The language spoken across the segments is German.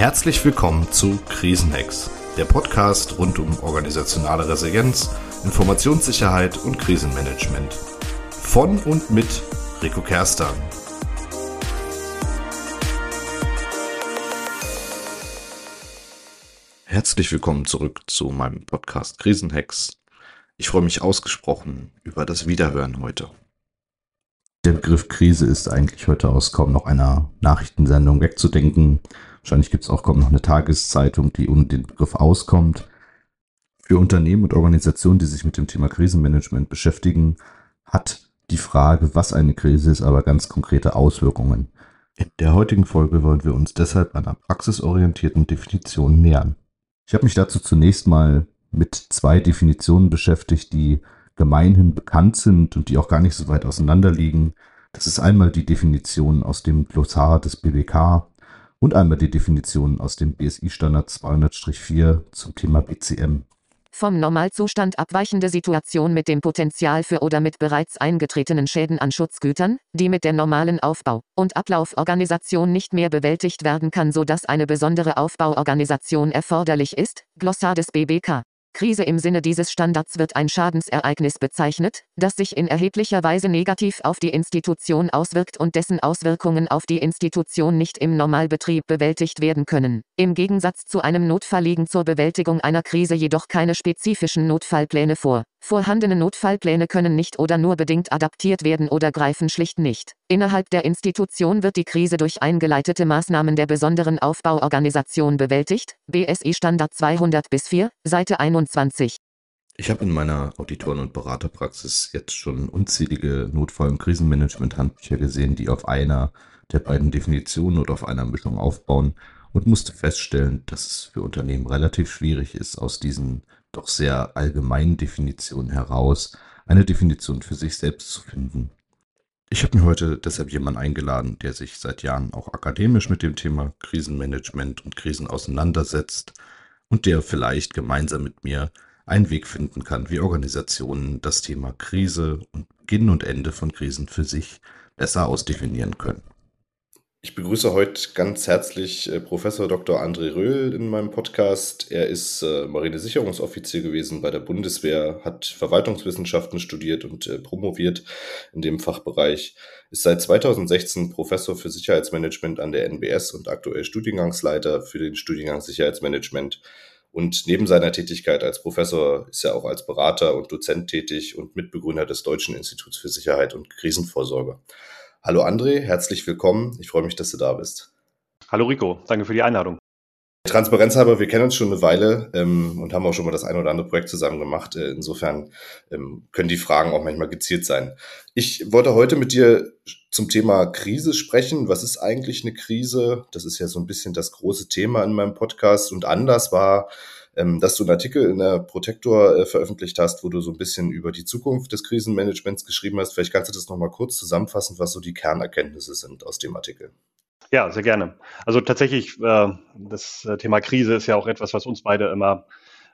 Herzlich willkommen zu Krisenhacks, der Podcast rund um organisationale Resilienz, Informationssicherheit und Krisenmanagement. Von und mit Rico Kerstan. Herzlich willkommen zurück zu meinem Podcast Krisenhacks. Ich freue mich ausgesprochen über das Wiederhören heute. Der Begriff Krise ist eigentlich heute aus kaum noch einer Nachrichtensendung wegzudenken. Wahrscheinlich gibt es auch kaum noch eine Tageszeitung, die ohne den Begriff auskommt. Für Unternehmen und Organisationen, die sich mit dem Thema Krisenmanagement beschäftigen, hat die Frage, was eine Krise ist, aber ganz konkrete Auswirkungen. In der heutigen Folge wollen wir uns deshalb einer praxisorientierten Definition nähern. Ich habe mich dazu zunächst mal mit zwei Definitionen beschäftigt, die gemeinhin bekannt sind und die auch gar nicht so weit auseinander liegen. Das ist einmal die Definition aus dem Glossar des BWK und einmal die Definition aus dem BSI-Standard 200-4 zum Thema BCM. Vom Normalzustand abweichende Situation mit dem Potenzial für oder mit bereits eingetretenen Schäden an Schutzgütern, die mit der normalen Aufbau- und Ablauforganisation nicht mehr bewältigt werden kann, sodass eine besondere Aufbauorganisation erforderlich ist. Glossar des BBK. Krise im Sinne dieses Standards wird ein Schadensereignis bezeichnet, das sich in erheblicher Weise negativ auf die Institution auswirkt und dessen Auswirkungen auf die Institution nicht im Normalbetrieb bewältigt werden können. Im Gegensatz zu einem Notfall liegen zur Bewältigung einer Krise jedoch keine spezifischen Notfallpläne vor. Vorhandene Notfallpläne können nicht oder nur bedingt adaptiert werden oder greifen schlicht nicht. Innerhalb der Institution wird die Krise durch eingeleitete Maßnahmen der besonderen Aufbauorganisation bewältigt. BSI Standard 200 bis 4, Seite 21. Ich habe in meiner Auditoren- und Beraterpraxis jetzt schon unzählige Notfall- und Krisenmanagement-Handbücher gesehen, die auf einer der beiden Definitionen oder auf einer Mischung aufbauen und musste feststellen, dass es für Unternehmen relativ schwierig ist, aus diesen doch sehr allgemeinen Definitionen heraus eine Definition für sich selbst zu finden. Ich habe mir heute deshalb jemanden eingeladen, der sich seit Jahren auch akademisch mit dem Thema Krisenmanagement und Krisen auseinandersetzt und der vielleicht gemeinsam mit mir einen Weg finden kann, wie Organisationen das Thema Krise und Beginn und Ende von Krisen für sich besser ausdefinieren können. Ich begrüße heute ganz herzlich äh, Professor Dr. André Röhl in meinem Podcast. Er ist äh, Marinesicherungsoffizier gewesen bei der Bundeswehr, hat Verwaltungswissenschaften studiert und äh, promoviert in dem Fachbereich, ist seit 2016 Professor für Sicherheitsmanagement an der NBS und aktuell Studiengangsleiter für den Studiengang Sicherheitsmanagement. Und neben seiner Tätigkeit als Professor ist er auch als Berater und Dozent tätig und Mitbegründer des Deutschen Instituts für Sicherheit und Krisenvorsorge. Hallo André, herzlich willkommen. Ich freue mich, dass du da bist. Hallo Rico, danke für die Einladung. Transparenz halber, wir kennen uns schon eine Weile ähm, und haben auch schon mal das ein oder andere Projekt zusammen gemacht. Äh, insofern ähm, können die Fragen auch manchmal gezielt sein. Ich wollte heute mit dir zum Thema Krise sprechen. Was ist eigentlich eine Krise? Das ist ja so ein bisschen das große Thema in meinem Podcast. Und anders war, ähm, dass du einen Artikel in der Protector äh, veröffentlicht hast, wo du so ein bisschen über die Zukunft des Krisenmanagements geschrieben hast. Vielleicht kannst du das nochmal kurz zusammenfassen, was so die Kernerkenntnisse sind aus dem Artikel. Ja, sehr gerne. Also tatsächlich, äh, das äh, Thema Krise ist ja auch etwas, was uns beide immer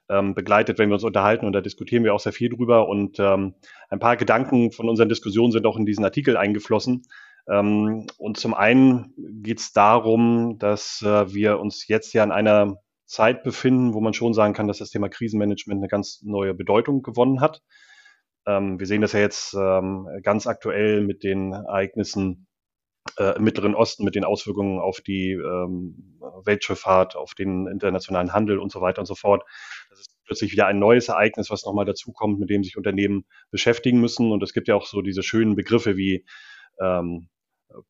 ähm, begleitet, wenn wir uns unterhalten und da diskutieren wir auch sehr viel drüber und ähm, ein paar Gedanken von unseren Diskussionen sind auch in diesen Artikel eingeflossen. Ähm, und zum einen geht es darum, dass äh, wir uns jetzt ja in einer Zeit befinden, wo man schon sagen kann, dass das Thema Krisenmanagement eine ganz neue Bedeutung gewonnen hat. Ähm, wir sehen das ja jetzt ähm, ganz aktuell mit den Ereignissen äh, im Mittleren Osten, mit den Auswirkungen auf die ähm, Weltschifffahrt, auf den internationalen Handel und so weiter und so fort. Das ist plötzlich wieder ein neues Ereignis, was nochmal dazukommt, mit dem sich Unternehmen beschäftigen müssen. Und es gibt ja auch so diese schönen Begriffe wie ähm,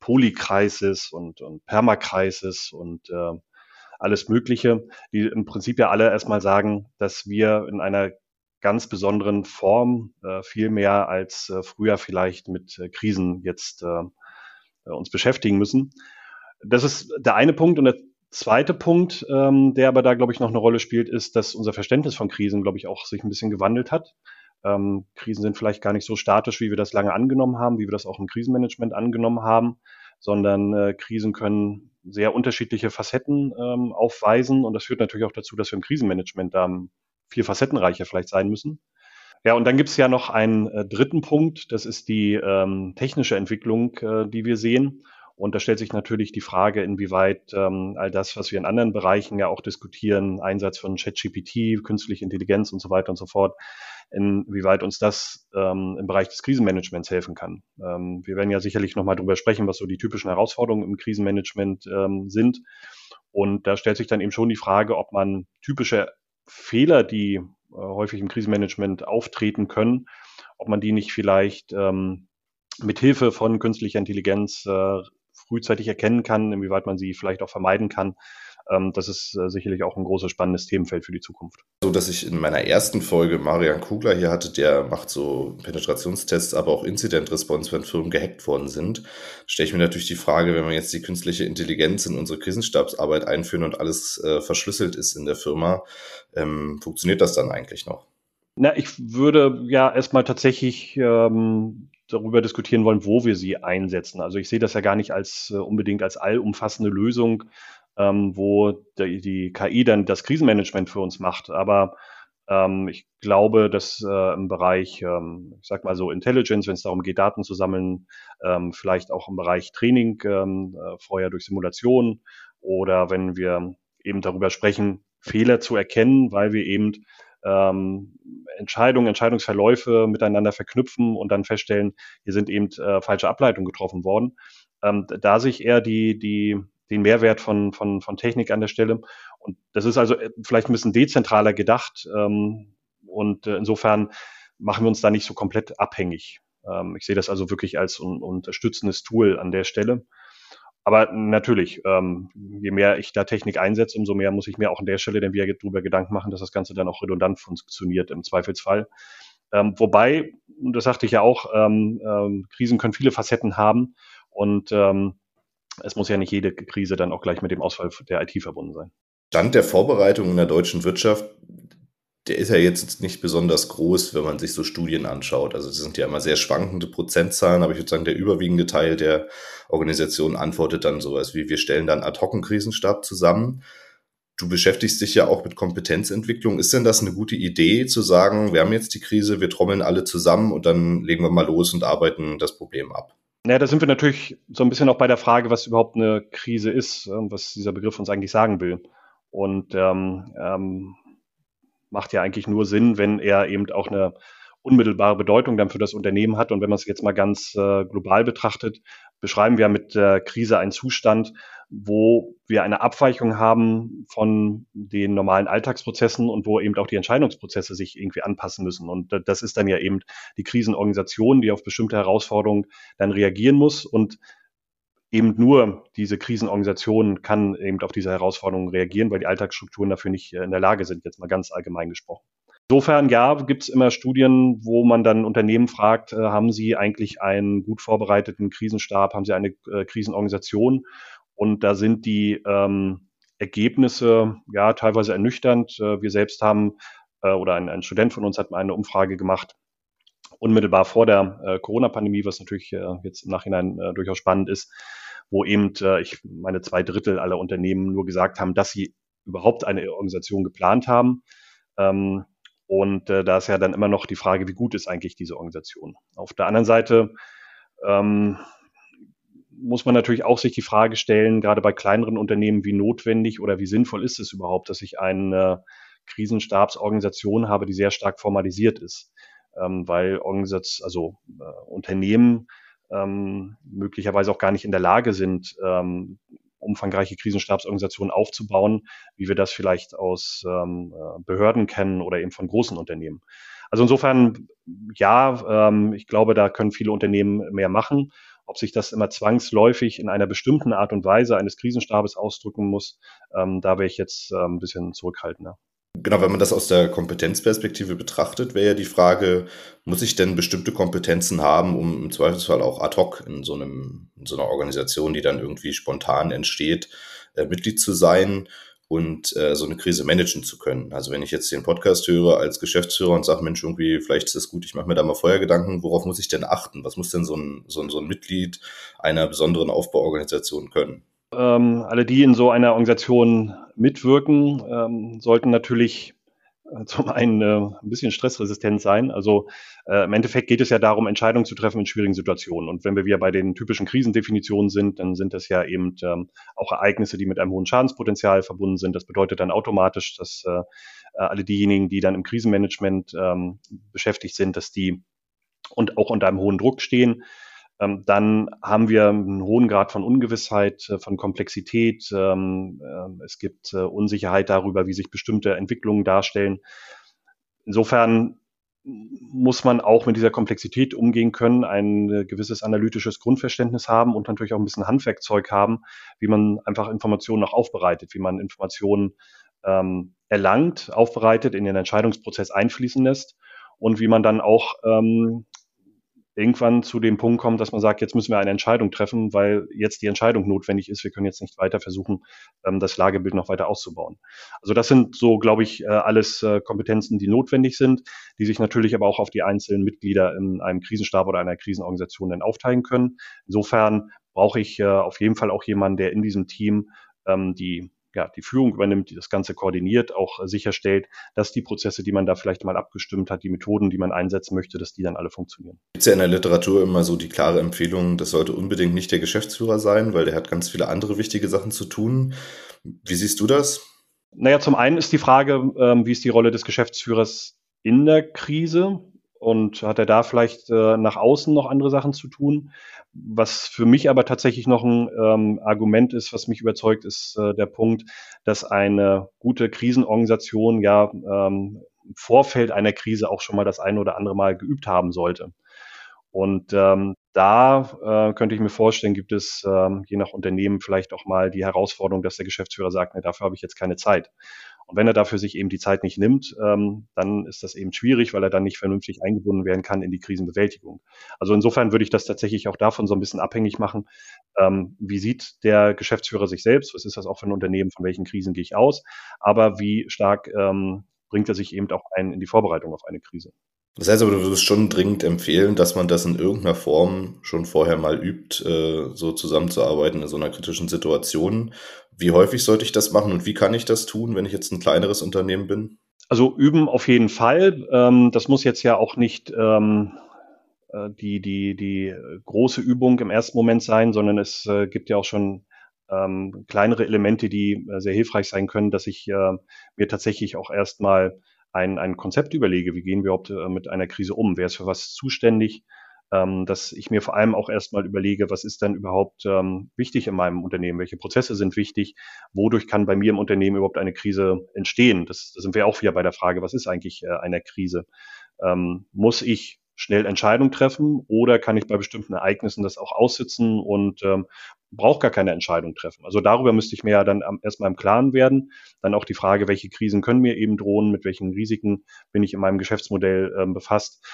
Polykrisis und, und Permakrisis und äh, alles Mögliche, die im Prinzip ja alle erstmal sagen, dass wir in einer ganz besonderen Form äh, viel mehr als äh, früher vielleicht mit äh, Krisen jetzt äh, äh, uns beschäftigen müssen. Das ist der eine Punkt. Und der zweite Punkt, ähm, der aber da, glaube ich, noch eine Rolle spielt, ist, dass unser Verständnis von Krisen, glaube ich, auch sich ein bisschen gewandelt hat. Ähm, Krisen sind vielleicht gar nicht so statisch, wie wir das lange angenommen haben, wie wir das auch im Krisenmanagement angenommen haben, sondern äh, Krisen können sehr unterschiedliche Facetten ähm, aufweisen. Und das führt natürlich auch dazu, dass wir im Krisenmanagement da viel facettenreicher vielleicht sein müssen. Ja, und dann gibt es ja noch einen äh, dritten Punkt, das ist die ähm, technische Entwicklung, äh, die wir sehen. Und da stellt sich natürlich die Frage, inwieweit ähm, all das, was wir in anderen Bereichen ja auch diskutieren, Einsatz von ChatGPT, künstliche Intelligenz und so weiter und so fort, inwieweit uns das ähm, im Bereich des Krisenmanagements helfen kann. Ähm, wir werden ja sicherlich nochmal drüber sprechen, was so die typischen Herausforderungen im Krisenmanagement ähm, sind. Und da stellt sich dann eben schon die Frage, ob man typische Fehler, die äh, häufig im Krisenmanagement auftreten können, ob man die nicht vielleicht ähm, mit Hilfe von künstlicher Intelligenz äh, frühzeitig erkennen kann, inwieweit man sie vielleicht auch vermeiden kann. Ähm, das ist äh, sicherlich auch ein großes spannendes Themenfeld für die Zukunft. So, dass ich in meiner ersten Folge Marian Kugler hier hatte, der macht so Penetrationstests, aber auch Incident Response, wenn Firmen gehackt worden sind, stelle ich mir natürlich die Frage, wenn wir jetzt die künstliche Intelligenz in unsere Krisenstabsarbeit einführen und alles äh, verschlüsselt ist in der Firma, ähm, funktioniert das dann eigentlich noch? Na, ich würde ja erstmal tatsächlich ähm, darüber diskutieren wollen, wo wir sie einsetzen. Also ich sehe das ja gar nicht als äh, unbedingt als allumfassende Lösung, ähm, wo die, die KI dann das Krisenmanagement für uns macht. Aber ähm, ich glaube, dass äh, im Bereich, ähm, ich sag mal so Intelligence, wenn es darum geht, Daten zu sammeln, ähm, vielleicht auch im Bereich Training, ähm, äh, vorher durch Simulation oder wenn wir eben darüber sprechen, Fehler zu erkennen, weil wir eben ähm, Entscheidungen, Entscheidungsverläufe miteinander verknüpfen und dann feststellen, hier sind eben äh, falsche Ableitungen getroffen worden. Ähm, da sich eher die, die, den Mehrwert von, von, von Technik an der Stelle. Und das ist also äh, vielleicht ein bisschen dezentraler gedacht. Ähm, und äh, insofern machen wir uns da nicht so komplett abhängig. Ähm, ich sehe das also wirklich als un unterstützendes Tool an der Stelle. Aber natürlich, ähm, je mehr ich da Technik einsetze, umso mehr muss ich mir auch an der Stelle dann wieder darüber Gedanken machen, dass das Ganze dann auch redundant funktioniert im Zweifelsfall. Ähm, wobei, das sagte ich ja auch, ähm, ähm, Krisen können viele Facetten haben und ähm, es muss ja nicht jede Krise dann auch gleich mit dem Ausfall der IT verbunden sein. Stand der Vorbereitung in der deutschen Wirtschaft der ist ja jetzt nicht besonders groß, wenn man sich so Studien anschaut. Also das sind ja immer sehr schwankende Prozentzahlen, aber ich würde sagen, der überwiegende Teil der Organisation antwortet dann sowas wie, wir stellen dann ad hoc einen Krisenstab zusammen. Du beschäftigst dich ja auch mit Kompetenzentwicklung. Ist denn das eine gute Idee zu sagen, wir haben jetzt die Krise, wir trommeln alle zusammen und dann legen wir mal los und arbeiten das Problem ab? Naja, da sind wir natürlich so ein bisschen auch bei der Frage, was überhaupt eine Krise ist und was dieser Begriff uns eigentlich sagen will. Und ähm, ähm, macht ja eigentlich nur Sinn, wenn er eben auch eine unmittelbare Bedeutung dann für das Unternehmen hat. Und wenn man es jetzt mal ganz äh, global betrachtet, beschreiben wir mit der Krise einen Zustand, wo wir eine Abweichung haben von den normalen Alltagsprozessen und wo eben auch die Entscheidungsprozesse sich irgendwie anpassen müssen. Und das ist dann ja eben die Krisenorganisation, die auf bestimmte Herausforderungen dann reagieren muss. Und eben nur diese Krisenorganisation kann eben auf diese Herausforderungen reagieren, weil die Alltagsstrukturen dafür nicht äh, in der Lage sind, jetzt mal ganz allgemein gesprochen. Insofern, ja, gibt es immer Studien, wo man dann Unternehmen fragt, äh, haben sie eigentlich einen gut vorbereiteten Krisenstab, haben sie eine äh, Krisenorganisation? Und da sind die ähm, Ergebnisse ja teilweise ernüchternd. Äh, wir selbst haben, äh, oder ein, ein Student von uns hat mal eine Umfrage gemacht, unmittelbar vor der äh, Corona-Pandemie, was natürlich äh, jetzt im Nachhinein äh, durchaus spannend ist, wo eben, äh, ich meine, zwei Drittel aller Unternehmen nur gesagt haben, dass sie überhaupt eine Organisation geplant haben. Ähm, und äh, da ist ja dann immer noch die Frage, wie gut ist eigentlich diese Organisation. Auf der anderen Seite ähm, muss man natürlich auch sich die Frage stellen, gerade bei kleineren Unternehmen, wie notwendig oder wie sinnvoll ist es überhaupt, dass ich eine Krisenstabsorganisation habe, die sehr stark formalisiert ist ähm, weil Organisation, also äh, Unternehmen ähm, möglicherweise auch gar nicht in der Lage sind, ähm, umfangreiche Krisenstabsorganisationen aufzubauen, wie wir das vielleicht aus ähm, äh, Behörden kennen oder eben von großen Unternehmen. Also insofern, ja, ähm, ich glaube, da können viele Unternehmen mehr machen. Ob sich das immer zwangsläufig in einer bestimmten Art und Weise eines Krisenstabes ausdrücken muss, ähm, da wäre ich jetzt äh, ein bisschen zurückhaltender. Genau, wenn man das aus der Kompetenzperspektive betrachtet, wäre ja die Frage, muss ich denn bestimmte Kompetenzen haben, um im Zweifelsfall auch ad hoc in so, einem, in so einer Organisation, die dann irgendwie spontan entsteht, äh, Mitglied zu sein und äh, so eine Krise managen zu können. Also wenn ich jetzt den Podcast höre als Geschäftsführer und sage, Mensch, irgendwie, vielleicht ist das gut, ich mache mir da mal vorher Gedanken, worauf muss ich denn achten? Was muss denn so ein, so so ein Mitglied einer besonderen Aufbauorganisation können? Ähm, alle, die in so einer Organisation mitwirken, ähm, sollten natürlich äh, zum einen äh, ein bisschen stressresistent sein. Also äh, im Endeffekt geht es ja darum, Entscheidungen zu treffen in schwierigen Situationen. Und wenn wir wieder bei den typischen Krisendefinitionen sind, dann sind das ja eben ähm, auch Ereignisse, die mit einem hohen Schadenspotenzial verbunden sind. Das bedeutet dann automatisch, dass äh, alle diejenigen, die dann im Krisenmanagement ähm, beschäftigt sind, dass die und auch unter einem hohen Druck stehen. Ähm, dann haben wir einen hohen Grad von Ungewissheit, äh, von Komplexität. Ähm, äh, es gibt äh, Unsicherheit darüber, wie sich bestimmte Entwicklungen darstellen. Insofern muss man auch mit dieser Komplexität umgehen können, ein gewisses analytisches Grundverständnis haben und natürlich auch ein bisschen Handwerkzeug haben, wie man einfach Informationen auch aufbereitet, wie man Informationen ähm, erlangt, aufbereitet, in den Entscheidungsprozess einfließen lässt und wie man dann auch ähm, irgendwann zu dem Punkt kommt, dass man sagt, jetzt müssen wir eine Entscheidung treffen, weil jetzt die Entscheidung notwendig ist. Wir können jetzt nicht weiter versuchen, ähm, das Lagebild noch weiter auszubauen. Also das sind so, glaube ich, äh, alles äh, Kompetenzen, die notwendig sind, die sich natürlich aber auch auf die einzelnen Mitglieder in einem Krisenstab oder einer Krisenorganisation dann aufteilen können. Insofern brauche ich äh, auf jeden Fall auch jemanden, der in diesem Team ähm, die ja, die Führung übernimmt, die das Ganze koordiniert, auch äh, sicherstellt, dass die Prozesse, die man da vielleicht mal abgestimmt hat, die Methoden, die man einsetzen möchte, dass die dann alle funktionieren. Gibt es ja in der Literatur immer so die klare Empfehlung, das sollte unbedingt nicht der Geschäftsführer sein, weil der hat ganz viele andere wichtige Sachen zu tun. Wie siehst du das? Naja, zum einen ist die Frage, ähm, wie ist die Rolle des Geschäftsführers in der Krise? Und hat er da vielleicht äh, nach außen noch andere Sachen zu tun. Was für mich aber tatsächlich noch ein ähm, Argument ist, was mich überzeugt, ist äh, der Punkt, dass eine gute Krisenorganisation ja ähm, im Vorfeld einer Krise auch schon mal das eine oder andere Mal geübt haben sollte. Und ähm, da äh, könnte ich mir vorstellen, gibt es ähm, je nach Unternehmen vielleicht auch mal die Herausforderung, dass der Geschäftsführer sagt, ne, dafür habe ich jetzt keine Zeit. Und wenn er dafür sich eben die Zeit nicht nimmt, ähm, dann ist das eben schwierig, weil er dann nicht vernünftig eingebunden werden kann in die Krisenbewältigung. Also insofern würde ich das tatsächlich auch davon so ein bisschen abhängig machen. Ähm, wie sieht der Geschäftsführer sich selbst? Was ist das auch für ein Unternehmen? Von welchen Krisen gehe ich aus? Aber wie stark ähm, bringt er sich eben auch ein in die Vorbereitung auf eine Krise? Das heißt aber, du würdest schon dringend empfehlen, dass man das in irgendeiner Form schon vorher mal übt, äh, so zusammenzuarbeiten in so einer kritischen Situation. Wie häufig sollte ich das machen und wie kann ich das tun, wenn ich jetzt ein kleineres Unternehmen bin? Also üben auf jeden Fall. Ähm, das muss jetzt ja auch nicht ähm, äh, die, die, die große Übung im ersten Moment sein, sondern es äh, gibt ja auch schon ähm, kleinere Elemente, die sehr hilfreich sein können, dass ich mir tatsächlich auch erstmal ein, ein Konzept überlege, wie gehen wir überhaupt äh, mit einer Krise um, wer ist für was zuständig, ähm, dass ich mir vor allem auch erstmal überlege, was ist denn überhaupt ähm, wichtig in meinem Unternehmen, welche Prozesse sind wichtig, wodurch kann bei mir im Unternehmen überhaupt eine Krise entstehen. Das, da sind wir auch wieder bei der Frage, was ist eigentlich äh, eine Krise? Ähm, muss ich schnell Entscheidungen treffen oder kann ich bei bestimmten Ereignissen das auch aussitzen und ähm, brauche gar keine Entscheidung treffen. Also darüber müsste ich mir ja dann erstmal im Klaren werden. Dann auch die Frage, welche Krisen können mir eben drohen, mit welchen Risiken bin ich in meinem Geschäftsmodell ähm, befasst.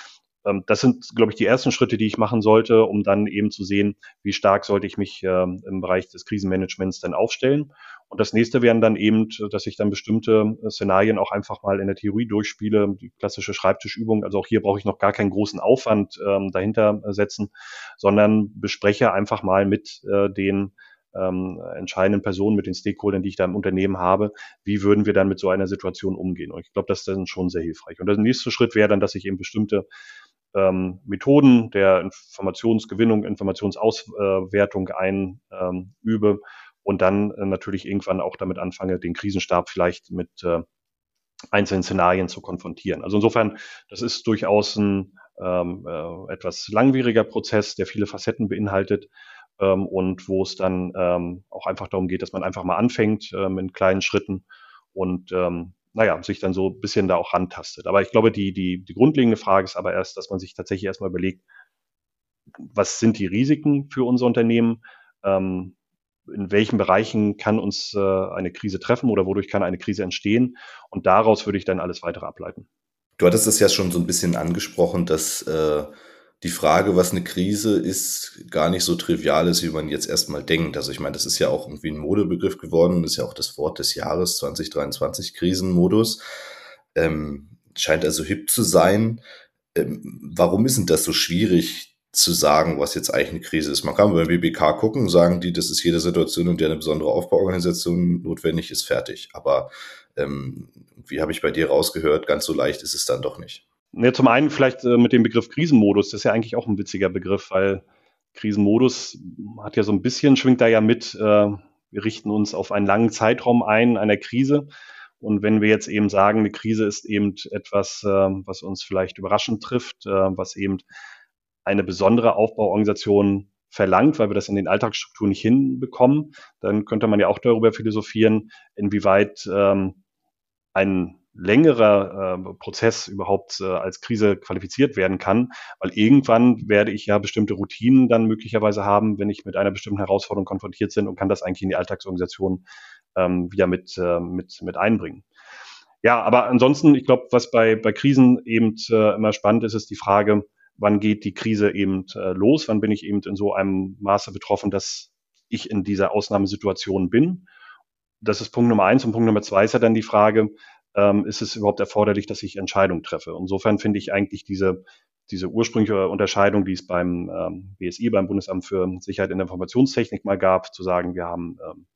Ähm, das sind, glaube ich, die ersten Schritte, die ich machen sollte, um dann eben zu sehen, wie stark sollte ich mich ähm, im Bereich des Krisenmanagements dann aufstellen. Und das nächste wären dann eben, dass ich dann bestimmte äh, Szenarien auch einfach mal in der Theorie durchspiele, die klassische Schreibtischübung. Also auch hier brauche ich noch gar keinen großen Aufwand ähm, dahinter setzen, sondern bespreche einfach mal mit äh, den ähm, entscheidenden Personen, mit den Stakeholdern, die ich da im Unternehmen habe, wie würden wir dann mit so einer Situation umgehen? Und ich glaube, das ist dann schon sehr hilfreich. Und der nächste Schritt wäre dann, dass ich eben bestimmte ähm, Methoden der Informationsgewinnung, Informationsauswertung einübe ähm, und dann äh, natürlich irgendwann auch damit anfange, den Krisenstab vielleicht mit äh, einzelnen Szenarien zu konfrontieren. Also insofern, das ist durchaus ein ähm, äh, etwas langwieriger Prozess, der viele Facetten beinhaltet ähm, und wo es dann ähm, auch einfach darum geht, dass man einfach mal anfängt ähm, in kleinen Schritten und ähm, naja, sich dann so ein bisschen da auch rantastet. Aber ich glaube, die, die, die grundlegende Frage ist aber erst, dass man sich tatsächlich erstmal überlegt, was sind die Risiken für unser Unternehmen? Ähm, in welchen Bereichen kann uns äh, eine Krise treffen oder wodurch kann eine Krise entstehen? Und daraus würde ich dann alles weitere ableiten. Du hattest es ja schon so ein bisschen angesprochen, dass äh, die Frage, was eine Krise ist, gar nicht so trivial ist, wie man jetzt erstmal denkt. Also ich meine, das ist ja auch irgendwie ein Modebegriff geworden, ist ja auch das Wort des Jahres 2023, Krisenmodus. Ähm, scheint also hip zu sein. Ähm, warum ist denn das so schwierig zu sagen, was jetzt eigentlich eine Krise ist? Man kann beim BBK gucken, sagen die, das ist jede Situation, in der eine besondere Aufbauorganisation notwendig ist, fertig. Aber ähm, Wie habe ich bei dir rausgehört, ganz so leicht ist es dann doch nicht. Ja, zum einen vielleicht äh, mit dem Begriff Krisenmodus, das ist ja eigentlich auch ein witziger Begriff, weil Krisenmodus hat ja so ein bisschen, schwingt da ja mit, äh, wir richten uns auf einen langen Zeitraum ein, einer Krise. Und wenn wir jetzt eben sagen, eine Krise ist eben etwas, äh, was uns vielleicht überraschend trifft, äh, was eben eine besondere Aufbauorganisation verlangt, weil wir das in den Alltagsstrukturen nicht hinbekommen, dann könnte man ja auch darüber philosophieren, inwieweit ähm, ein längerer äh, Prozess überhaupt äh, als Krise qualifiziert werden kann, weil irgendwann werde ich ja bestimmte Routinen dann möglicherweise haben, wenn ich mit einer bestimmten Herausforderung konfrontiert bin und kann das eigentlich in die Alltagsorganisation ähm, wieder mit, äh, mit, mit einbringen. Ja, aber ansonsten, ich glaube, was bei, bei Krisen eben äh, immer spannend ist, ist die Frage, wann geht die Krise eben äh, los, wann bin ich eben in so einem Maße betroffen, dass ich in dieser Ausnahmesituation bin. Das ist Punkt Nummer eins. Und Punkt Nummer zwei ist ja dann die Frage, ähm, ist es überhaupt erforderlich, dass ich Entscheidungen treffe? Insofern finde ich eigentlich diese, diese ursprüngliche Unterscheidung, die es beim ähm, BSI, beim Bundesamt für Sicherheit in der Informationstechnik mal gab, zu sagen, wir haben ähm,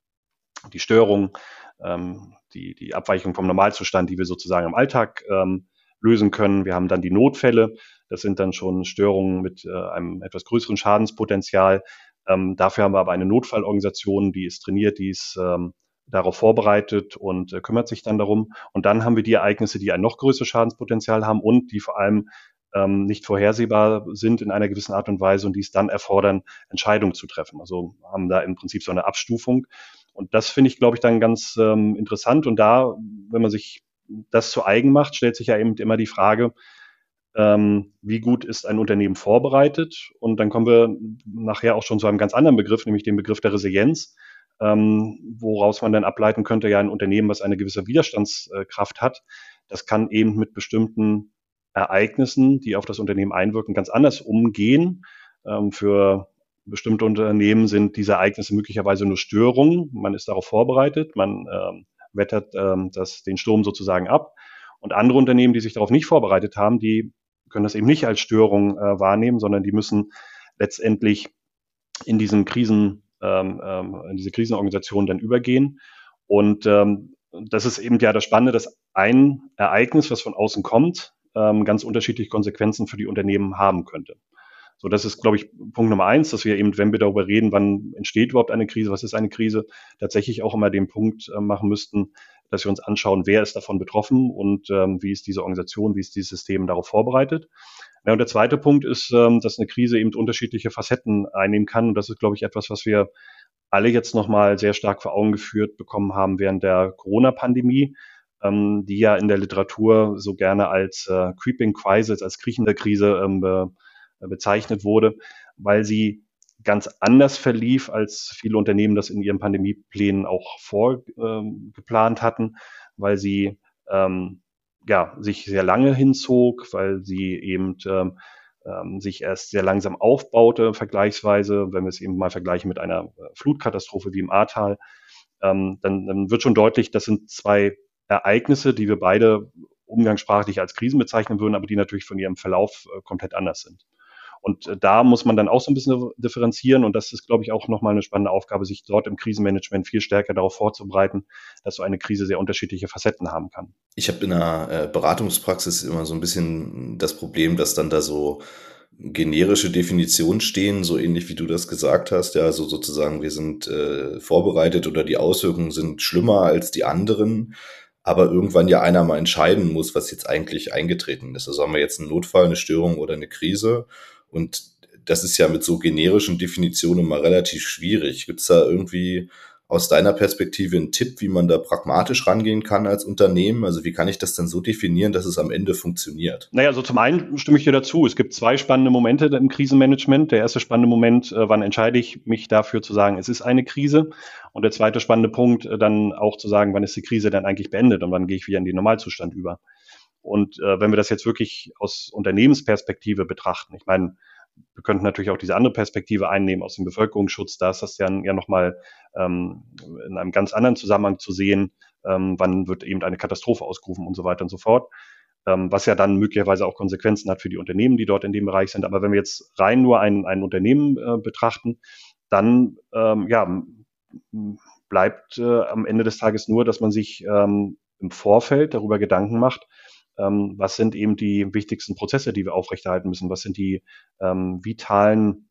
die Störung, ähm, die, die Abweichung vom Normalzustand, die wir sozusagen im Alltag ähm, lösen können. Wir haben dann die Notfälle. Das sind dann schon Störungen mit äh, einem etwas größeren Schadenspotenzial. Ähm, dafür haben wir aber eine Notfallorganisation, die ist trainiert, die ist ähm, darauf vorbereitet und äh, kümmert sich dann darum. Und dann haben wir die Ereignisse, die ein noch größeres Schadenspotenzial haben und die vor allem ähm, nicht vorhersehbar sind in einer gewissen Art und Weise und die es dann erfordern, Entscheidungen zu treffen. Also haben da im Prinzip so eine Abstufung. Und das finde ich, glaube ich, dann ganz ähm, interessant. Und da, wenn man sich das zu eigen macht, stellt sich ja eben immer die Frage, ähm, wie gut ist ein Unternehmen vorbereitet? Und dann kommen wir nachher auch schon zu einem ganz anderen Begriff, nämlich dem Begriff der Resilienz ähm, woraus man dann ableiten könnte, ja, ein Unternehmen, was eine gewisse Widerstandskraft hat, das kann eben mit bestimmten Ereignissen, die auf das Unternehmen einwirken, ganz anders umgehen. Ähm, für bestimmte Unternehmen sind diese Ereignisse möglicherweise nur Störungen. Man ist darauf vorbereitet, man ähm, wettert ähm, das, den Sturm sozusagen ab. Und andere Unternehmen, die sich darauf nicht vorbereitet haben, die können das eben nicht als Störung äh, wahrnehmen, sondern die müssen letztendlich in diesen Krisen in diese Krisenorganisation dann übergehen. Und ähm, das ist eben ja das Spannende, dass ein Ereignis, was von außen kommt, ähm, ganz unterschiedliche Konsequenzen für die Unternehmen haben könnte. So, das ist, glaube ich, Punkt Nummer eins, dass wir eben, wenn wir darüber reden, wann entsteht überhaupt eine Krise, was ist eine Krise, tatsächlich auch immer den Punkt äh, machen müssten, dass wir uns anschauen, wer ist davon betroffen und ähm, wie ist diese Organisation, wie ist dieses System darauf vorbereitet. Ja, und der zweite Punkt ist, ähm, dass eine Krise eben unterschiedliche Facetten einnehmen kann. Und das ist, glaube ich, etwas, was wir alle jetzt nochmal sehr stark vor Augen geführt bekommen haben während der Corona-Pandemie, ähm, die ja in der Literatur so gerne als äh, Creeping Crisis, als kriechende Krise ähm, be bezeichnet wurde, weil sie ganz anders verlief, als viele Unternehmen das in ihren Pandemieplänen auch vorgeplant ähm, hatten, weil sie ähm, ja, sich sehr lange hinzog, weil sie eben ähm, ähm, sich erst sehr langsam aufbaute, vergleichsweise, wenn wir es eben mal vergleichen mit einer äh, Flutkatastrophe wie im Ahrtal, ähm, dann, dann wird schon deutlich, das sind zwei Ereignisse, die wir beide umgangssprachlich als Krisen bezeichnen würden, aber die natürlich von ihrem Verlauf äh, komplett anders sind. Und äh, da muss man dann auch so ein bisschen differenzieren. Und das ist, glaube ich, auch nochmal eine spannende Aufgabe, sich dort im Krisenmanagement viel stärker darauf vorzubereiten, dass so eine Krise sehr unterschiedliche Facetten haben kann. Ich habe in der äh, Beratungspraxis immer so ein bisschen das Problem, dass dann da so generische Definitionen stehen, so ähnlich wie du das gesagt hast. Ja, also sozusagen, wir sind äh, vorbereitet oder die Auswirkungen sind schlimmer als die anderen aber irgendwann ja einer mal entscheiden muss, was jetzt eigentlich eingetreten ist. Also haben wir jetzt einen Notfall, eine Störung oder eine Krise und das ist ja mit so generischen Definitionen mal relativ schwierig. Gibt es da irgendwie aus deiner Perspektive einen Tipp, wie man da pragmatisch rangehen kann als Unternehmen? Also wie kann ich das denn so definieren, dass es am Ende funktioniert? Naja, also zum einen stimme ich dir dazu. Es gibt zwei spannende Momente im Krisenmanagement. Der erste spannende Moment, äh, wann entscheide ich mich dafür zu sagen, es ist eine Krise? Und der zweite spannende Punkt, äh, dann auch zu sagen, wann ist die Krise dann eigentlich beendet und wann gehe ich wieder in den Normalzustand über? Und äh, wenn wir das jetzt wirklich aus Unternehmensperspektive betrachten, ich meine, wir könnten natürlich auch diese andere Perspektive einnehmen aus dem Bevölkerungsschutz. Da ist das ja, ja nochmal ähm, in einem ganz anderen Zusammenhang zu sehen, ähm, wann wird eben eine Katastrophe ausgerufen und so weiter und so fort. Ähm, was ja dann möglicherweise auch Konsequenzen hat für die Unternehmen, die dort in dem Bereich sind. Aber wenn wir jetzt rein nur ein, ein Unternehmen äh, betrachten, dann ähm, ja, bleibt äh, am Ende des Tages nur, dass man sich ähm, im Vorfeld darüber Gedanken macht, ähm, was sind eben die wichtigsten Prozesse, die wir aufrechterhalten müssen, was sind die ähm, vitalen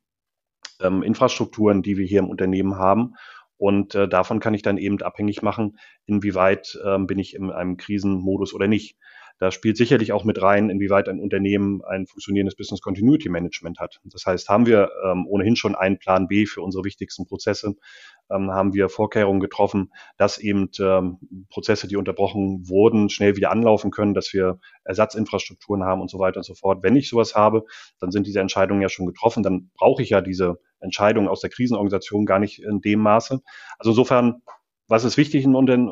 ähm, Infrastrukturen, die wir hier im Unternehmen haben. Und äh, davon kann ich dann eben abhängig machen, inwieweit ähm, bin ich in einem Krisenmodus oder nicht. Da spielt sicherlich auch mit rein, inwieweit ein Unternehmen ein funktionierendes Business Continuity Management hat. Das heißt, haben wir ähm, ohnehin schon einen Plan B für unsere wichtigsten Prozesse, ähm, haben wir Vorkehrungen getroffen, dass eben ähm, Prozesse, die unterbrochen wurden, schnell wieder anlaufen können, dass wir Ersatzinfrastrukturen haben und so weiter und so fort. Wenn ich sowas habe, dann sind diese Entscheidungen ja schon getroffen. Dann brauche ich ja diese Entscheidungen aus der Krisenorganisation gar nicht in dem Maße. Also insofern was ist wichtig in, unseren,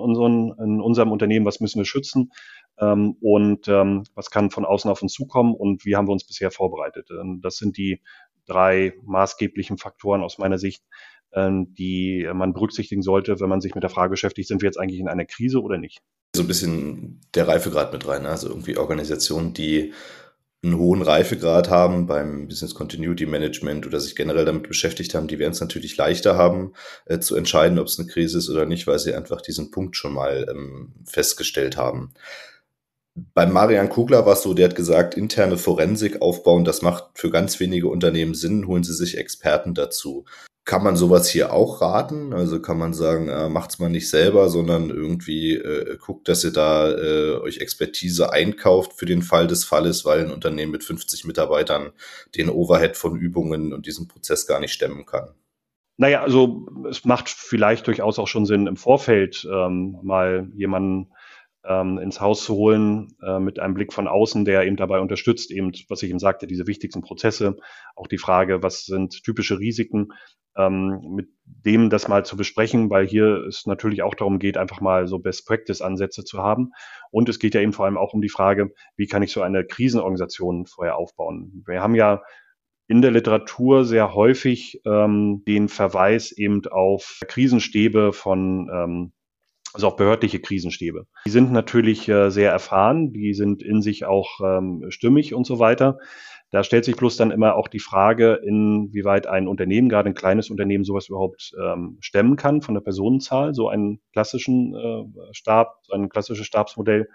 in, unserem Unternehmen, was müssen wir schützen ähm, und was kann von außen auf uns zukommen und wie haben wir uns bisher vorbereitet. Das sind die drei maßgeblichen Faktoren aus meiner Sicht, die man berücksichtigen sollte, wenn man sich mit der Frage beschäftigt, sind wir jetzt eigentlich in einer Krise oder nicht. So ein bisschen der Reifegrad mit rein, ne? also irgendwie Organisationen, die einen hohen Reifegrad haben beim Business Continuity Management oder sich generell damit beschäftigt haben, die werden es natürlich leichter haben, äh, zu entscheiden, ob es eine Krise ist oder nicht, weil sie einfach diesen Punkt schon mal ähm, festgestellt haben. Beim Marian Kugler war es so, der hat gesagt, interne Forensik aufbauen, das macht für ganz wenige Unternehmen Sinn, holen Sie sich Experten dazu. Kann man sowas hier auch raten? Also kann man sagen, äh, macht's mal nicht selber, sondern irgendwie äh, guckt, dass ihr da äh, euch Expertise einkauft für den Fall des Falles, weil ein Unternehmen mit 50 Mitarbeitern den Overhead von Übungen und diesen Prozess gar nicht stemmen kann. Naja, also es macht vielleicht durchaus auch schon Sinn, im Vorfeld ähm, mal jemanden ähm, ins Haus zu holen äh, mit einem Blick von außen, der eben dabei unterstützt, eben, was ich eben sagte, diese wichtigsten Prozesse, auch die Frage, was sind typische Risiken, ähm, mit dem das mal zu besprechen, weil hier es natürlich auch darum geht, einfach mal so Best-Practice-Ansätze zu haben. Und es geht ja eben vor allem auch um die Frage, wie kann ich so eine Krisenorganisation vorher aufbauen? Wir haben ja in der Literatur sehr häufig ähm, den Verweis eben auf Krisenstäbe von ähm, also auch behördliche Krisenstäbe. Die sind natürlich äh, sehr erfahren, die sind in sich auch ähm, stimmig und so weiter. Da stellt sich bloß dann immer auch die Frage, inwieweit ein Unternehmen, gerade ein kleines Unternehmen, sowas überhaupt ähm, stemmen kann von der Personenzahl, so einen klassischen äh, Stab, ein klassisches Stabsmodell.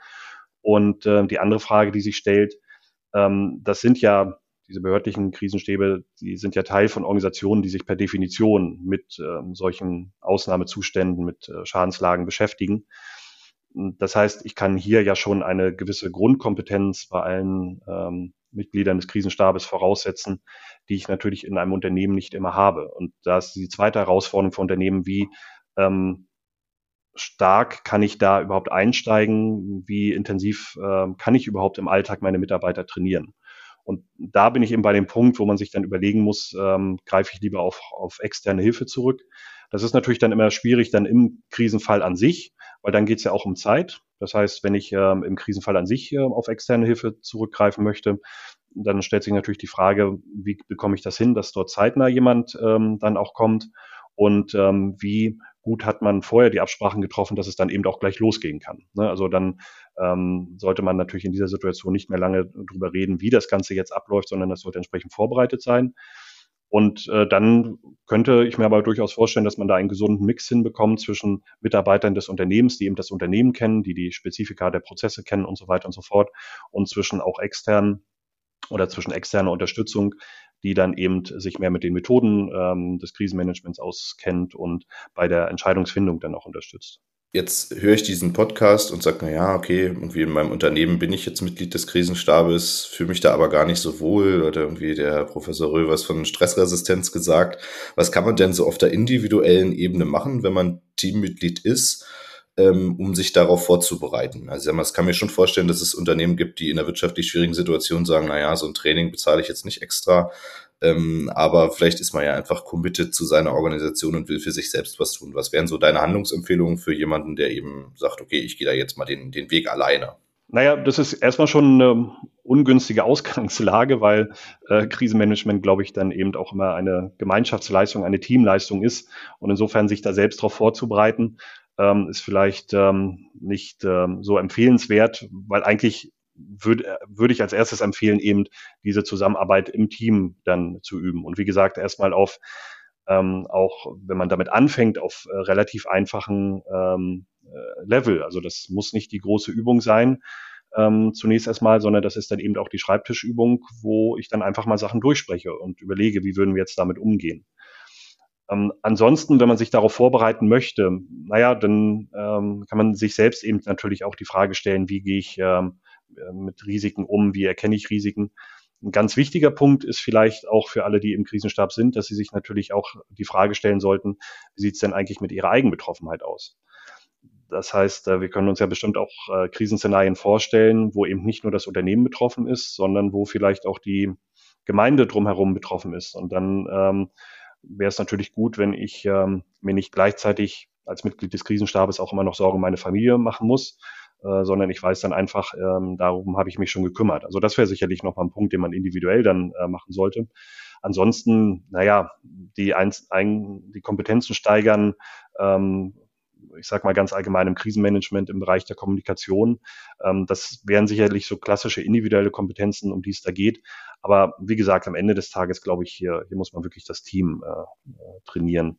Und äh, die andere Frage, die sich stellt, ähm, das sind ja diese behördlichen Krisenstäbe, die sind ja Teil von Organisationen, die sich per Definition mit ähm, solchen Ausnahmezuständen, mit äh, Schadenslagen beschäftigen. Das heißt, ich kann hier ja schon eine gewisse Grundkompetenz bei allen ähm, Mitgliedern des Krisenstabes voraussetzen, die ich natürlich in einem Unternehmen nicht immer habe. Und da ist die zweite Herausforderung für Unternehmen, wie ähm, stark kann ich da überhaupt einsteigen, wie intensiv äh, kann ich überhaupt im Alltag meine Mitarbeiter trainieren. Und da bin ich eben bei dem Punkt, wo man sich dann überlegen muss, ähm, greife ich lieber auf, auf externe Hilfe zurück. Das ist natürlich dann immer schwierig dann im Krisenfall an sich, weil dann geht es ja auch um Zeit. Das heißt, wenn ich ähm, im Krisenfall an sich äh, auf externe Hilfe zurückgreifen möchte, dann stellt sich natürlich die Frage, wie bekomme ich das hin, dass dort zeitnah jemand ähm, dann auch kommt und ähm, wie gut hat man vorher die Absprachen getroffen, dass es dann eben auch gleich losgehen kann. Ne? Also dann ähm, sollte man natürlich in dieser Situation nicht mehr lange drüber reden, wie das Ganze jetzt abläuft, sondern das sollte entsprechend vorbereitet sein. Und äh, dann könnte ich mir aber durchaus vorstellen, dass man da einen gesunden Mix hinbekommt zwischen Mitarbeitern des Unternehmens, die eben das Unternehmen kennen, die die Spezifika der Prozesse kennen und so weiter und so fort, und zwischen auch externen oder zwischen externer Unterstützung, die dann eben sich mehr mit den Methoden ähm, des Krisenmanagements auskennt und bei der Entscheidungsfindung dann auch unterstützt. Jetzt höre ich diesen Podcast und sage, na ja, okay, irgendwie in meinem Unternehmen bin ich jetzt Mitglied des Krisenstabes, fühle mich da aber gar nicht so wohl. Oder irgendwie der Professor Röhrs von Stressresistenz gesagt. Was kann man denn so auf der individuellen Ebene machen, wenn man Teammitglied ist, ähm, um sich darauf vorzubereiten? Also es kann mir schon vorstellen, dass es Unternehmen gibt, die in einer wirtschaftlich schwierigen Situation sagen, na ja, so ein Training bezahle ich jetzt nicht extra. Ähm, aber vielleicht ist man ja einfach committed zu seiner Organisation und will für sich selbst was tun. Was wären so deine Handlungsempfehlungen für jemanden, der eben sagt, okay, ich gehe da jetzt mal den, den Weg alleine? Naja, das ist erstmal schon eine ungünstige Ausgangslage, weil äh, Krisenmanagement, glaube ich, dann eben auch immer eine Gemeinschaftsleistung, eine Teamleistung ist. Und insofern sich da selbst darauf vorzubereiten, ähm, ist vielleicht ähm, nicht ähm, so empfehlenswert, weil eigentlich würde würde ich als erstes empfehlen, eben diese Zusammenarbeit im Team dann zu üben. Und wie gesagt, erstmal auf ähm, auch wenn man damit anfängt, auf äh, relativ einfachen ähm, Level. Also das muss nicht die große Übung sein, ähm, zunächst erstmal, sondern das ist dann eben auch die Schreibtischübung, wo ich dann einfach mal Sachen durchspreche und überlege, wie würden wir jetzt damit umgehen. Ähm, ansonsten, wenn man sich darauf vorbereiten möchte, naja, dann ähm, kann man sich selbst eben natürlich auch die Frage stellen, wie gehe ich ähm, äh, mit Risiken um, wie erkenne ich Risiken. Ein ganz wichtiger Punkt ist vielleicht auch für alle, die im Krisenstab sind, dass sie sich natürlich auch die Frage stellen sollten, wie sieht es denn eigentlich mit ihrer Eigenbetroffenheit aus? Das heißt, äh, wir können uns ja bestimmt auch äh, Krisenszenarien vorstellen, wo eben nicht nur das Unternehmen betroffen ist, sondern wo vielleicht auch die Gemeinde drumherum betroffen ist. Und dann ähm, wäre es natürlich gut, wenn ich ähm, mir nicht gleichzeitig als Mitglied des Krisenstabes auch immer noch Sorgen um meine Familie machen muss, äh, sondern ich weiß dann einfach, ähm, darum habe ich mich schon gekümmert. Also das wäre sicherlich noch mal ein Punkt, den man individuell dann äh, machen sollte. Ansonsten, naja, die, ein, ein, die Kompetenzen steigern, ähm, ich sage mal ganz allgemein im Krisenmanagement im Bereich der Kommunikation. Ähm, das wären sicherlich so klassische individuelle Kompetenzen, um die es da geht. Aber wie gesagt, am Ende des Tages glaube ich, hier, hier muss man wirklich das Team äh, trainieren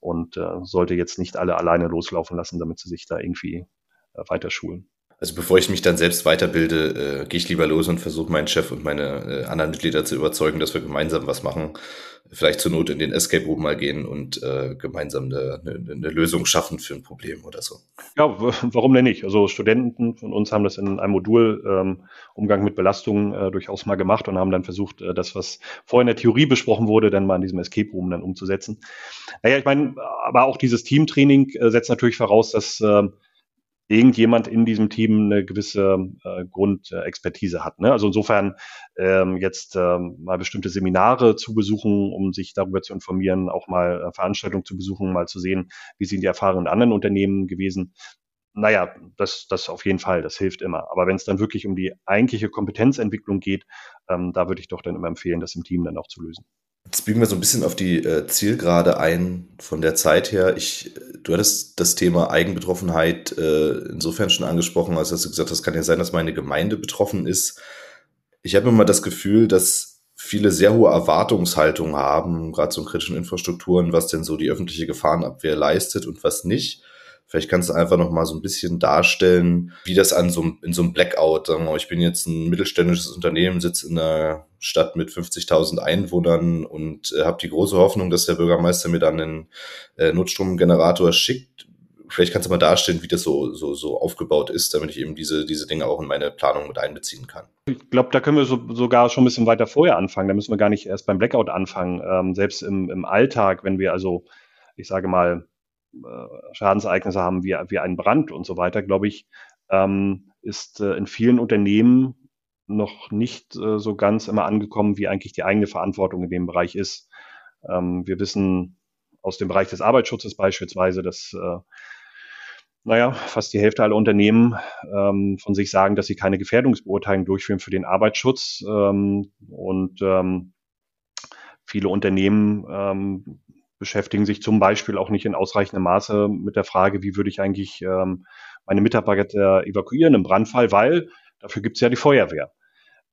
und äh, sollte jetzt nicht alle alleine loslaufen lassen, damit sie sich da irgendwie äh, weiter schulen. Also bevor ich mich dann selbst weiterbilde, äh, gehe ich lieber los und versuche meinen Chef und meine äh, anderen Mitglieder zu überzeugen, dass wir gemeinsam was machen. Vielleicht zur Not in den Escape Room mal gehen und äh, gemeinsam eine, eine, eine Lösung schaffen für ein Problem oder so. Ja, warum denn nicht? Also Studenten von uns haben das in einem Modul ähm, Umgang mit Belastungen äh, durchaus mal gemacht und haben dann versucht, äh, das, was vorher in der Theorie besprochen wurde, dann mal in diesem Escape Room dann umzusetzen. Naja, ich meine, aber auch dieses Teamtraining äh, setzt natürlich voraus, dass äh, irgendjemand in diesem Team eine gewisse äh, Grundexpertise hat. Ne? Also insofern ähm, jetzt ähm, mal bestimmte Seminare zu besuchen, um sich darüber zu informieren, auch mal äh, Veranstaltungen zu besuchen, mal zu sehen, wie sind die Erfahrungen in anderen Unternehmen gewesen. Naja, das, das auf jeden Fall, das hilft immer. Aber wenn es dann wirklich um die eigentliche Kompetenzentwicklung geht, ähm, da würde ich doch dann immer empfehlen, das im Team dann auch zu lösen. Jetzt biegen wir so ein bisschen auf die äh, Zielgerade ein von der Zeit her. Ich, du hattest das Thema Eigenbetroffenheit äh, insofern schon angesprochen, als dass du gesagt hast, kann ja sein, dass meine Gemeinde betroffen ist. Ich habe immer das Gefühl, dass viele sehr hohe Erwartungshaltungen haben, gerade so in kritischen Infrastrukturen, was denn so die öffentliche Gefahrenabwehr leistet und was nicht. Vielleicht kannst du einfach noch mal so ein bisschen darstellen, wie das an so in so einem Blackout, sagen ich bin jetzt ein mittelständisches Unternehmen, sitze in einer Stadt mit 50.000 Einwohnern und äh, habe die große Hoffnung, dass der Bürgermeister mir dann einen äh, Notstromgenerator schickt. Vielleicht kannst du mal darstellen, wie das so, so, so aufgebaut ist, damit ich eben diese, diese Dinge auch in meine Planung mit einbeziehen kann. Ich glaube, da können wir so, sogar schon ein bisschen weiter vorher anfangen. Da müssen wir gar nicht erst beim Blackout anfangen. Ähm, selbst im, im Alltag, wenn wir also, ich sage mal, Schadensereignisse haben wie, wie einen Brand und so weiter, glaube ich, ähm, ist äh, in vielen Unternehmen noch nicht äh, so ganz immer angekommen, wie eigentlich die eigene Verantwortung in dem Bereich ist. Ähm, wir wissen aus dem Bereich des Arbeitsschutzes beispielsweise, dass äh, naja, fast die Hälfte aller Unternehmen ähm, von sich sagen, dass sie keine Gefährdungsbeurteilung durchführen für den Arbeitsschutz. Ähm, und ähm, viele Unternehmen ähm, beschäftigen sich zum Beispiel auch nicht in ausreichendem Maße mit der Frage, wie würde ich eigentlich ähm, meine Mitarbeiter evakuieren im Brandfall, weil dafür gibt es ja die Feuerwehr.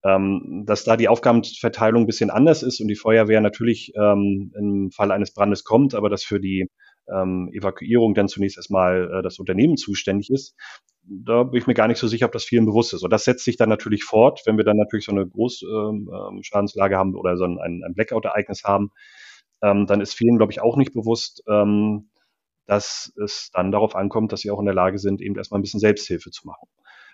Ähm, dass da die Aufgabenverteilung ein bisschen anders ist und die Feuerwehr natürlich ähm, im Fall eines Brandes kommt, aber dass für die ähm, Evakuierung dann zunächst erstmal äh, das Unternehmen zuständig ist, da bin ich mir gar nicht so sicher, ob das vielen bewusst ist. Und das setzt sich dann natürlich fort, wenn wir dann natürlich so eine Großschadenslage ähm, ähm haben oder so ein, ein Blackout-Ereignis haben, ähm, dann ist vielen, glaube ich, auch nicht bewusst, ähm, dass es dann darauf ankommt, dass sie auch in der Lage sind, eben erstmal ein bisschen Selbsthilfe zu machen.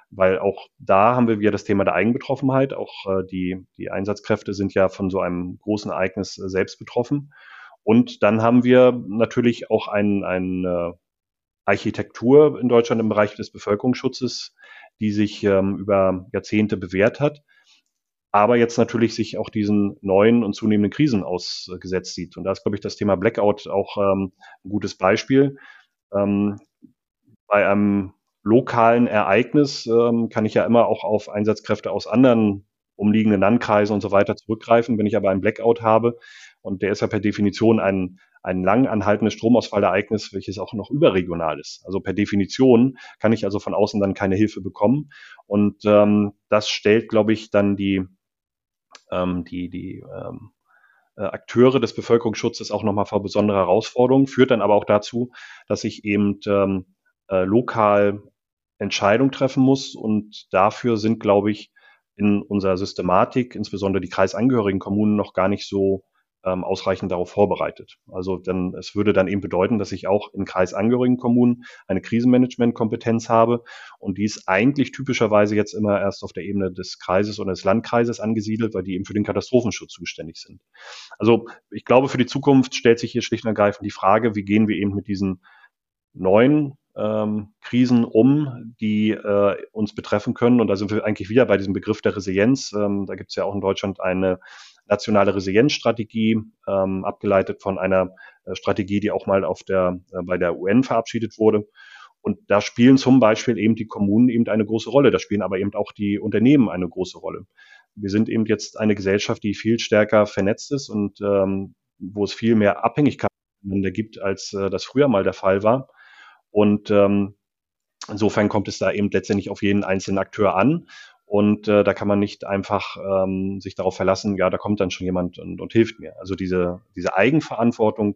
Weil auch da haben wir wieder das Thema der Eigenbetroffenheit. Auch äh, die, die Einsatzkräfte sind ja von so einem großen Ereignis äh, selbst betroffen. Und dann haben wir natürlich auch ein, ein äh, Architektur in Deutschland im Bereich des Bevölkerungsschutzes, die sich ähm, über Jahrzehnte bewährt hat aber jetzt natürlich sich auch diesen neuen und zunehmenden Krisen ausgesetzt sieht. Und da ist, glaube ich, das Thema Blackout auch ähm, ein gutes Beispiel. Ähm, bei einem lokalen Ereignis ähm, kann ich ja immer auch auf Einsatzkräfte aus anderen umliegenden Landkreisen und so weiter zurückgreifen. Wenn ich aber einen Blackout habe, und der ist ja per Definition ein, ein lang anhaltendes Stromausfallereignis, welches auch noch überregional ist. Also per Definition kann ich also von außen dann keine Hilfe bekommen. Und ähm, das stellt, glaube ich, dann die ähm, die, die ähm, äh, Akteure des Bevölkerungsschutzes auch nochmal vor besondere Herausforderungen, führt dann aber auch dazu, dass ich eben ähm, äh, lokal Entscheidung treffen muss. Und dafür sind, glaube ich, in unserer Systematik, insbesondere die kreisangehörigen Kommunen, noch gar nicht so ähm, ausreichend darauf vorbereitet. Also dann, es würde dann eben bedeuten, dass ich auch in kreisangehörigen Kommunen eine Krisenmanagement-Kompetenz habe und die ist eigentlich typischerweise jetzt immer erst auf der Ebene des Kreises oder des Landkreises angesiedelt, weil die eben für den Katastrophenschutz zuständig sind. Also ich glaube, für die Zukunft stellt sich hier schlicht und ergreifend die Frage, wie gehen wir eben mit diesen neuen ähm, Krisen um, die äh, uns betreffen können. Und da sind wir eigentlich wieder bei diesem Begriff der Resilienz. Ähm, da gibt es ja auch in Deutschland eine nationale Resilienzstrategie, ähm, abgeleitet von einer äh, Strategie, die auch mal auf der, äh, bei der UN verabschiedet wurde. Und da spielen zum Beispiel eben die Kommunen eben eine große Rolle. Da spielen aber eben auch die Unternehmen eine große Rolle. Wir sind eben jetzt eine Gesellschaft, die viel stärker vernetzt ist und ähm, wo es viel mehr Abhängigkeiten gibt, als äh, das früher mal der Fall war. Und ähm, insofern kommt es da eben letztendlich auf jeden einzelnen Akteur an. Und äh, da kann man nicht einfach ähm, sich darauf verlassen, ja, da kommt dann schon jemand und, und hilft mir. Also diese, diese Eigenverantwortung,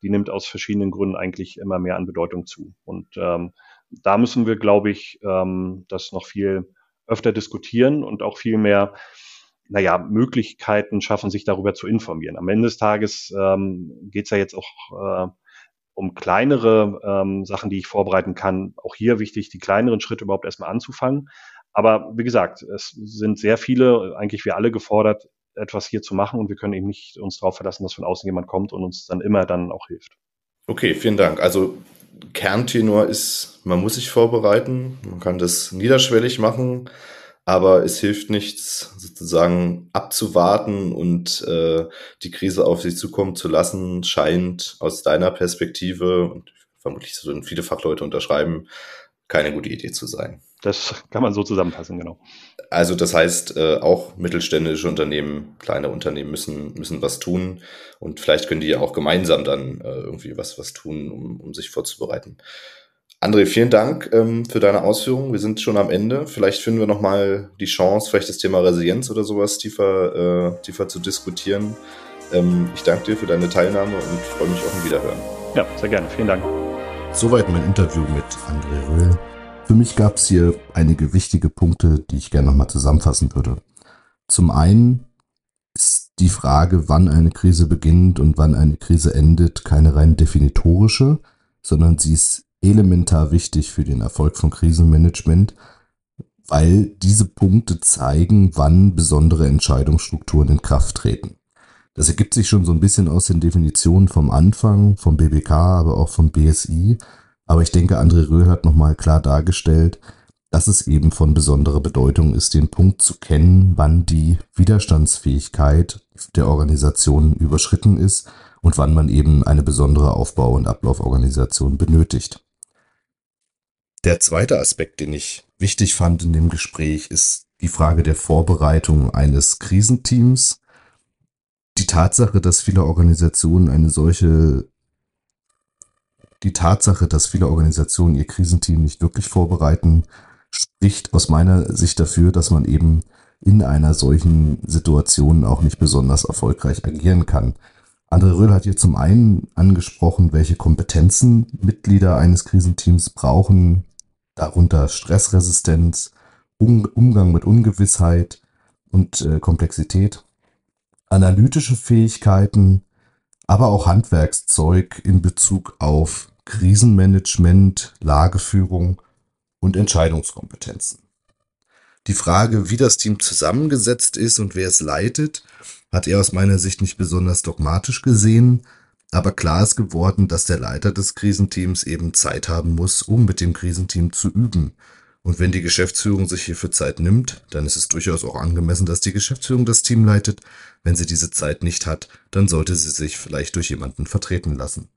die nimmt aus verschiedenen Gründen eigentlich immer mehr an Bedeutung zu. Und ähm, da müssen wir, glaube ich, ähm, das noch viel öfter diskutieren und auch viel mehr, naja, Möglichkeiten schaffen, sich darüber zu informieren. Am Ende des Tages ähm, geht es ja jetzt auch äh, um kleinere ähm, Sachen, die ich vorbereiten kann. Auch hier wichtig, die kleineren Schritte überhaupt erstmal anzufangen. Aber wie gesagt, es sind sehr viele, eigentlich wir alle gefordert, etwas hier zu machen und wir können eben nicht uns darauf verlassen, dass von außen jemand kommt und uns dann immer dann auch hilft. Okay, vielen Dank. Also Kerntenor ist, man muss sich vorbereiten, man kann das niederschwellig machen, aber es hilft nichts, sozusagen abzuwarten und äh, die Krise auf sich zukommen zu lassen, scheint aus deiner Perspektive, und vermutlich würden viele Fachleute unterschreiben, keine gute Idee zu sein. Das kann man so zusammenfassen, genau. Also das heißt, äh, auch mittelständische Unternehmen, kleine Unternehmen müssen, müssen was tun und vielleicht können die ja auch gemeinsam dann äh, irgendwie was, was tun, um, um sich vorzubereiten. André, vielen Dank ähm, für deine Ausführungen. Wir sind schon am Ende. Vielleicht finden wir nochmal die Chance, vielleicht das Thema Resilienz oder sowas tiefer, äh, tiefer zu diskutieren. Ähm, ich danke dir für deine Teilnahme und freue mich auf ein Wiederhören. Ja, sehr gerne. Vielen Dank. Soweit mein Interview mit André Röhl. Für mich gab es hier einige wichtige Punkte, die ich gerne nochmal zusammenfassen würde. Zum einen ist die Frage, wann eine Krise beginnt und wann eine Krise endet, keine rein definitorische, sondern sie ist elementar wichtig für den Erfolg von Krisenmanagement, weil diese Punkte zeigen, wann besondere Entscheidungsstrukturen in Kraft treten. Das ergibt sich schon so ein bisschen aus den Definitionen vom Anfang, vom BBK, aber auch vom BSI. Aber ich denke, André Röhl hat nochmal klar dargestellt, dass es eben von besonderer Bedeutung ist, den Punkt zu kennen, wann die Widerstandsfähigkeit der Organisation überschritten ist und wann man eben eine besondere Aufbau- und Ablauforganisation benötigt. Der zweite Aspekt, den ich wichtig fand in dem Gespräch, ist die Frage der Vorbereitung eines Krisenteams. Die Tatsache, dass viele Organisationen eine solche die Tatsache, dass viele Organisationen ihr Krisenteam nicht wirklich vorbereiten, spricht aus meiner Sicht dafür, dass man eben in einer solchen Situation auch nicht besonders erfolgreich agieren kann. André Röhl hat hier zum einen angesprochen, welche Kompetenzen Mitglieder eines Krisenteams brauchen, darunter Stressresistenz, um Umgang mit Ungewissheit und äh, Komplexität, analytische Fähigkeiten, aber auch Handwerkszeug in Bezug auf Krisenmanagement, Lageführung und Entscheidungskompetenzen. Die Frage, wie das Team zusammengesetzt ist und wer es leitet, hat er aus meiner Sicht nicht besonders dogmatisch gesehen, aber klar ist geworden, dass der Leiter des Krisenteams eben Zeit haben muss, um mit dem Krisenteam zu üben. Und wenn die Geschäftsführung sich hierfür Zeit nimmt, dann ist es durchaus auch angemessen, dass die Geschäftsführung das Team leitet. Wenn sie diese Zeit nicht hat, dann sollte sie sich vielleicht durch jemanden vertreten lassen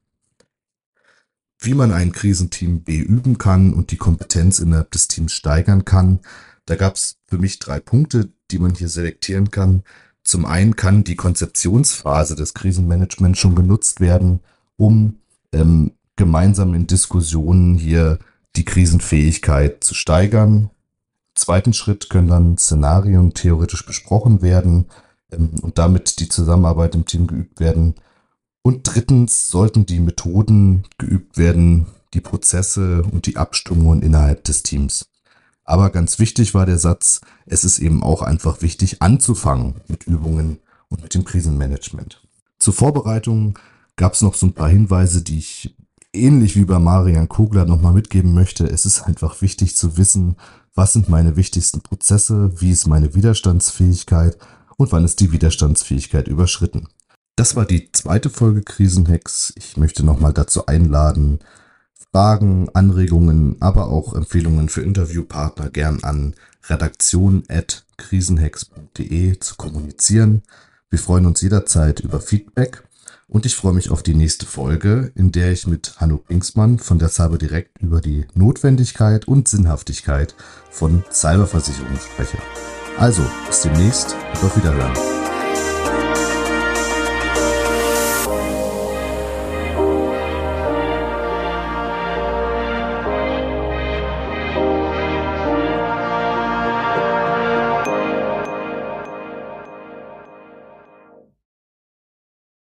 wie man ein Krisenteam beüben kann und die Kompetenz innerhalb des Teams steigern kann. Da gab es für mich drei Punkte, die man hier selektieren kann. Zum einen kann die Konzeptionsphase des Krisenmanagements schon genutzt werden, um ähm, gemeinsam in Diskussionen hier die Krisenfähigkeit zu steigern. Im zweiten Schritt können dann Szenarien theoretisch besprochen werden ähm, und damit die Zusammenarbeit im Team geübt werden. Und drittens sollten die Methoden geübt werden, die Prozesse und die Abstimmungen innerhalb des Teams. Aber ganz wichtig war der Satz, es ist eben auch einfach wichtig anzufangen mit Übungen und mit dem Krisenmanagement. Zur Vorbereitung gab es noch so ein paar Hinweise, die ich ähnlich wie bei Marian Kogler nochmal mitgeben möchte. Es ist einfach wichtig zu wissen, was sind meine wichtigsten Prozesse, wie ist meine Widerstandsfähigkeit und wann ist die Widerstandsfähigkeit überschritten. Das war die zweite Folge Krisenhacks. Ich möchte nochmal dazu einladen, Fragen, Anregungen, aber auch Empfehlungen für Interviewpartner gern an redaktion.krisenhacks.de zu kommunizieren. Wir freuen uns jederzeit über Feedback und ich freue mich auf die nächste Folge, in der ich mit Hanno Pingsmann von der Cyber Direct über die Notwendigkeit und Sinnhaftigkeit von Cyberversicherungen spreche. Also, bis demnächst und auf Wiederhören.